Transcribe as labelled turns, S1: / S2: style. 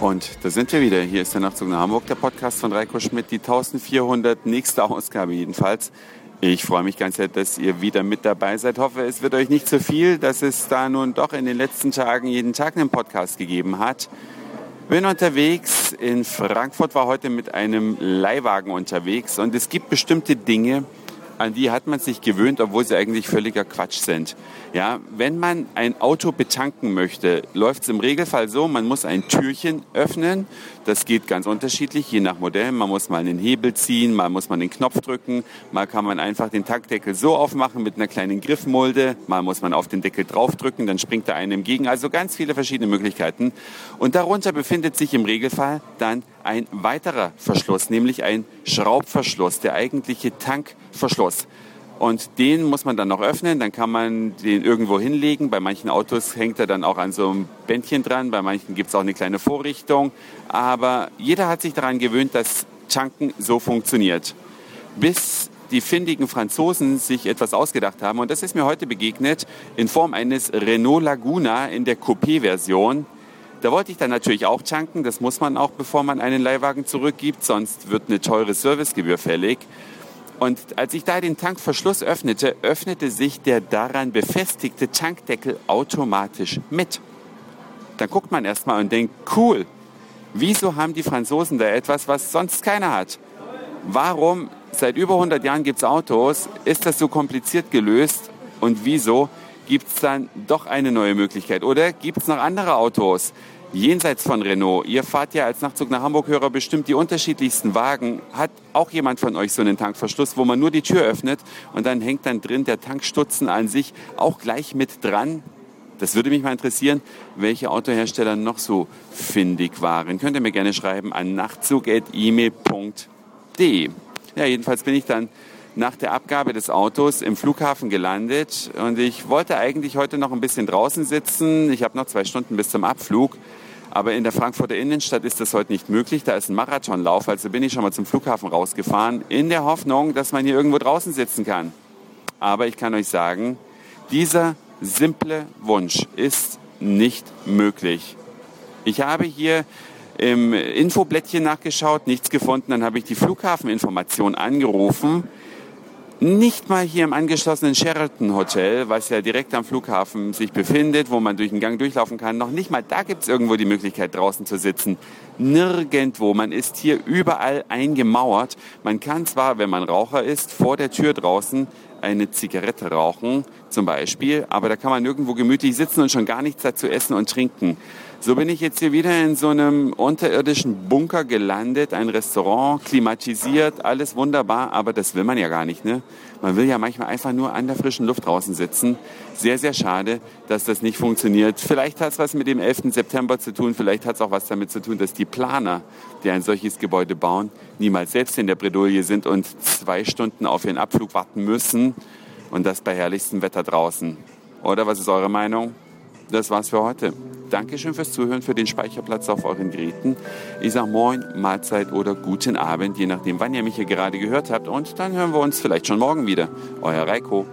S1: Und da sind wir wieder. Hier ist der Nachtzug nach Hamburg, der Podcast von Reiko Schmidt, die 1400 nächste Ausgabe jedenfalls. Ich freue mich ganz sehr, dass ihr wieder mit dabei seid. Hoffe, es wird euch nicht zu viel, dass es da nun doch in den letzten Tagen jeden Tag einen Podcast gegeben hat. Bin unterwegs in Frankfurt, war heute mit einem Leihwagen unterwegs und es gibt bestimmte Dinge, an die hat man sich gewöhnt, obwohl sie eigentlich völliger Quatsch sind. Ja, wenn man ein Auto betanken möchte, läuft es im Regelfall so, man muss ein Türchen öffnen. Das geht ganz unterschiedlich, je nach Modell. Man muss mal einen Hebel ziehen, mal muss man den Knopf drücken, mal kann man einfach den Tankdeckel so aufmachen mit einer kleinen Griffmulde, mal muss man auf den Deckel draufdrücken, dann springt er einem entgegen. Also ganz viele verschiedene Möglichkeiten. Und darunter befindet sich im Regelfall dann ein weiterer Verschluss, nämlich ein Schraubverschluss, der eigentliche Tankverschluss. Und den muss man dann noch öffnen, dann kann man den irgendwo hinlegen. Bei manchen Autos hängt er dann auch an so einem Bändchen dran, bei manchen gibt es auch eine kleine Vorrichtung. Aber jeder hat sich daran gewöhnt, dass Tanken so funktioniert. Bis die findigen Franzosen sich etwas ausgedacht haben. Und das ist mir heute begegnet in Form eines Renault Laguna in der Coupé-Version. Da wollte ich dann natürlich auch tanken. Das muss man auch, bevor man einen Leihwagen zurückgibt, sonst wird eine teure Servicegebühr fällig. Und als ich da den Tankverschluss öffnete, öffnete sich der daran befestigte Tankdeckel automatisch mit. Dann guckt man erstmal und denkt, cool, wieso haben die Franzosen da etwas, was sonst keiner hat? Warum, seit über 100 Jahren gibt es Autos, ist das so kompliziert gelöst und wieso gibt es dann doch eine neue Möglichkeit? Oder gibt es noch andere Autos, jenseits von Renault, ihr fahrt ja als Nachtzug nach Hamburg-Hörer bestimmt die unterschiedlichsten Wagen. Hat auch jemand von euch so einen Tankverschluss, wo man nur die Tür öffnet und dann hängt dann drin der Tankstutzen an sich auch gleich mit dran? Das würde mich mal interessieren, welche Autohersteller noch so findig waren. Könnt ihr mir gerne schreiben an nachtzug.email.de. Ja, jedenfalls bin ich dann nach der Abgabe des Autos im Flughafen gelandet und ich wollte eigentlich heute noch ein bisschen draußen sitzen. Ich habe noch zwei Stunden bis zum Abflug. Aber in der Frankfurter Innenstadt ist das heute nicht möglich. Da ist ein Marathonlauf. Also bin ich schon mal zum Flughafen rausgefahren, in der Hoffnung, dass man hier irgendwo draußen sitzen kann. Aber ich kann euch sagen, dieser simple Wunsch ist nicht möglich. Ich habe hier im Infoblättchen nachgeschaut, nichts gefunden. Dann habe ich die Flughafeninformation angerufen nicht mal hier im angeschlossenen Sheraton Hotel, was ja direkt am Flughafen sich befindet, wo man durch den Gang durchlaufen kann, noch nicht mal da gibt es irgendwo die Möglichkeit draußen zu sitzen. Nirgendwo. Man ist hier überall eingemauert. Man kann zwar, wenn man Raucher ist, vor der Tür draußen eine Zigarette rauchen, zum Beispiel, aber da kann man nirgendwo gemütlich sitzen und schon gar nichts dazu essen und trinken. So bin ich jetzt hier wieder in so einem unterirdischen Bunker gelandet, ein Restaurant, klimatisiert, alles wunderbar, aber das will man ja gar nicht, ne? Man will ja manchmal einfach nur an der frischen Luft draußen sitzen. Sehr, sehr schade, dass das nicht funktioniert. Vielleicht hat es was mit dem 11. September zu tun, vielleicht hat es auch was damit zu tun, dass die Planer, die ein solches Gebäude bauen, niemals selbst in der Bredouille sind und zwei Stunden auf ihren Abflug warten müssen und das bei herrlichstem Wetter draußen. Oder was ist eure Meinung? Das war's für heute. Dankeschön fürs Zuhören, für den Speicherplatz auf euren Geräten. Ich sage Moin, Mahlzeit oder guten Abend, je nachdem, wann ihr mich hier gerade gehört habt. Und dann hören wir uns vielleicht schon morgen wieder. Euer Reiko.